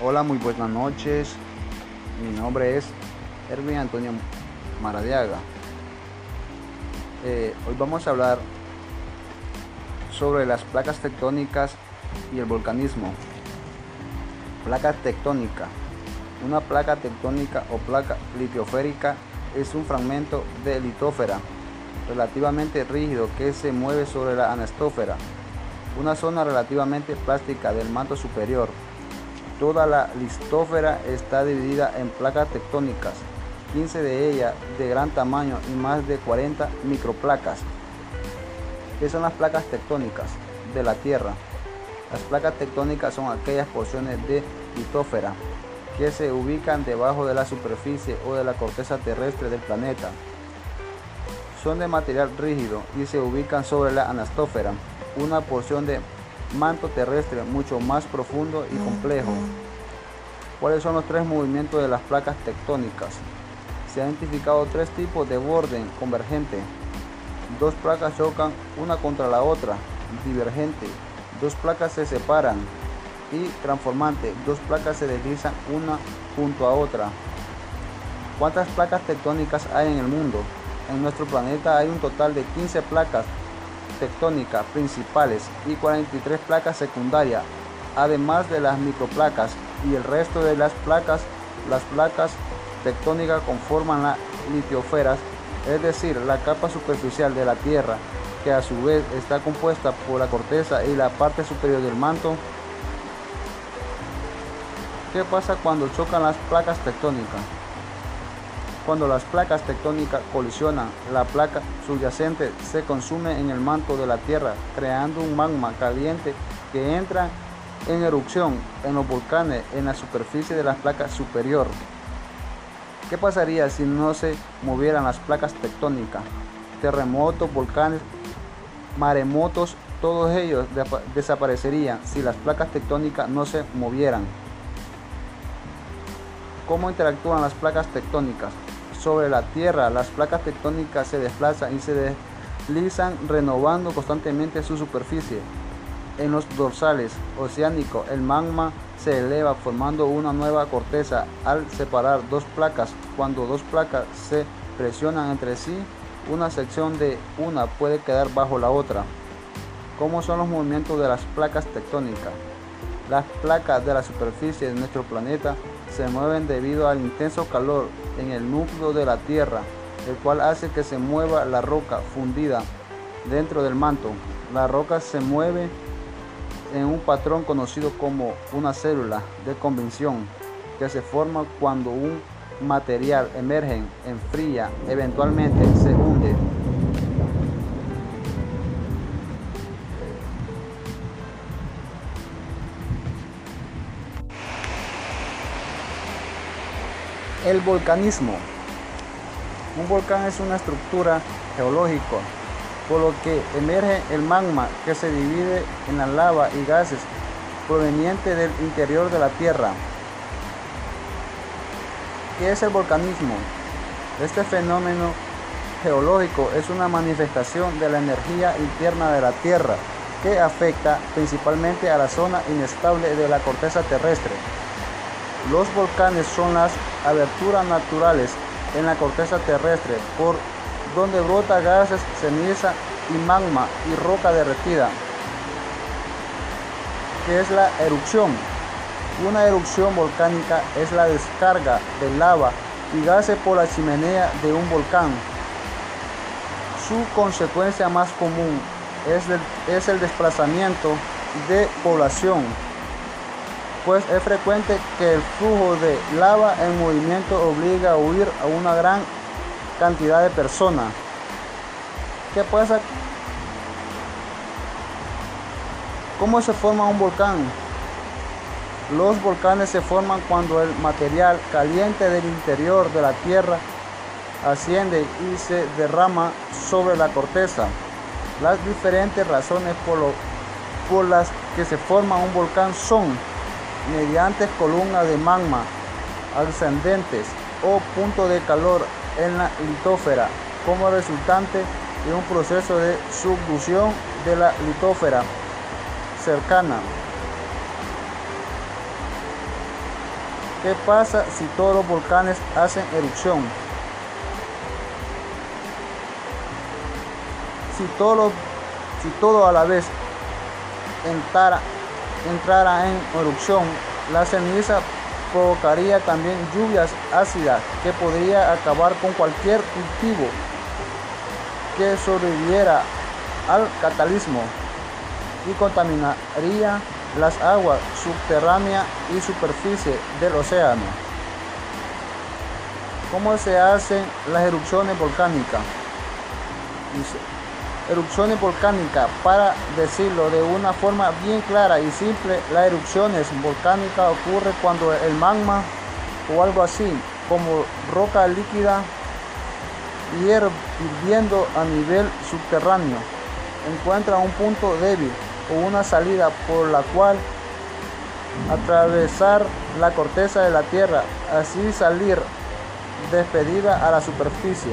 Hola, muy buenas noches. Mi nombre es Erwin Antonio Maradiaga. Eh, hoy vamos a hablar sobre las placas tectónicas y el volcanismo. Placa tectónica. Una placa tectónica o placa litiosférica es un fragmento de litósfera relativamente rígido que se mueve sobre la anestósfera, una zona relativamente plástica del manto superior. Toda la listósfera está dividida en placas tectónicas, 15 de ellas de gran tamaño y más de 40 microplacas. ¿Qué son las placas tectónicas de la Tierra? Las placas tectónicas son aquellas porciones de litósfera que se ubican debajo de la superficie o de la corteza terrestre del planeta. Son de material rígido y se ubican sobre la anastófera, una porción de manto terrestre mucho más profundo y complejo. ¿Cuáles son los tres movimientos de las placas tectónicas? Se han identificado tres tipos de borde convergente. Dos placas chocan una contra la otra, divergente. Dos placas se separan y transformante. Dos placas se deslizan una junto a otra. ¿Cuántas placas tectónicas hay en el mundo? En nuestro planeta hay un total de 15 placas tectónicas principales y 43 placas secundarias, además de las microplacas y el resto de las placas. Las placas tectónicas conforman las litiosferas, es decir, la capa superficial de la Tierra, que a su vez está compuesta por la corteza y la parte superior del manto. ¿Qué pasa cuando chocan las placas tectónicas? Cuando las placas tectónicas colisionan, la placa subyacente se consume en el manto de la Tierra, creando un magma caliente que entra en erupción en los volcanes en la superficie de la placa superior. ¿Qué pasaría si no se movieran las placas tectónicas? Terremotos, volcanes, maremotos, todos ellos desaparecerían si las placas tectónicas no se movieran. ¿Cómo interactúan las placas tectónicas? Sobre la Tierra, las placas tectónicas se desplazan y se deslizan renovando constantemente su superficie. En los dorsales oceánicos, el magma se eleva formando una nueva corteza al separar dos placas. Cuando dos placas se presionan entre sí, una sección de una puede quedar bajo la otra. ¿Cómo son los movimientos de las placas tectónicas? Las placas de la superficie de nuestro planeta se mueven debido al intenso calor en el núcleo de la Tierra, el cual hace que se mueva la roca fundida dentro del manto. La roca se mueve en un patrón conocido como una célula de convención que se forma cuando un material emerge, enfría, eventualmente se hunde. El volcanismo. Un volcán es una estructura geológica, por lo que emerge el magma que se divide en la lava y gases provenientes del interior de la Tierra. ¿Qué es el volcanismo? Este fenómeno geológico es una manifestación de la energía interna de la Tierra que afecta principalmente a la zona inestable de la corteza terrestre. Los volcanes son las aberturas naturales en la corteza terrestre por donde brota gases, ceniza y magma y roca derretida. ¿Qué es la erupción? Una erupción volcánica es la descarga de lava y gases por la chimenea de un volcán. Su consecuencia más común es el, es el desplazamiento de población pues es frecuente que el flujo de lava en movimiento obliga a huir a una gran cantidad de personas. ¿Qué pasa? ¿Cómo se forma un volcán? Los volcanes se forman cuando el material caliente del interior de la Tierra asciende y se derrama sobre la corteza. Las diferentes razones por, lo, por las que se forma un volcán son mediante columnas de magma ascendentes o puntos de calor en la litósfera como resultante de un proceso de subducción de la litósfera cercana. ¿Qué pasa si todos los volcanes hacen erupción? Si todo, si todo a la vez entrara, entrara en erupción, la ceniza provocaría también lluvias ácidas que podría acabar con cualquier cultivo que sobreviviera al catalismo y contaminaría las aguas subterráneas y superficie del océano. ¿Cómo se hacen las erupciones volcánicas? Erupciones volcánicas, para decirlo de una forma bien clara y simple, las erupciones volcánicas ocurren cuando el magma o algo así, como roca líquida, hirviendo a nivel subterráneo, encuentra un punto débil o una salida por la cual atravesar la corteza de la Tierra, así salir despedida a la superficie.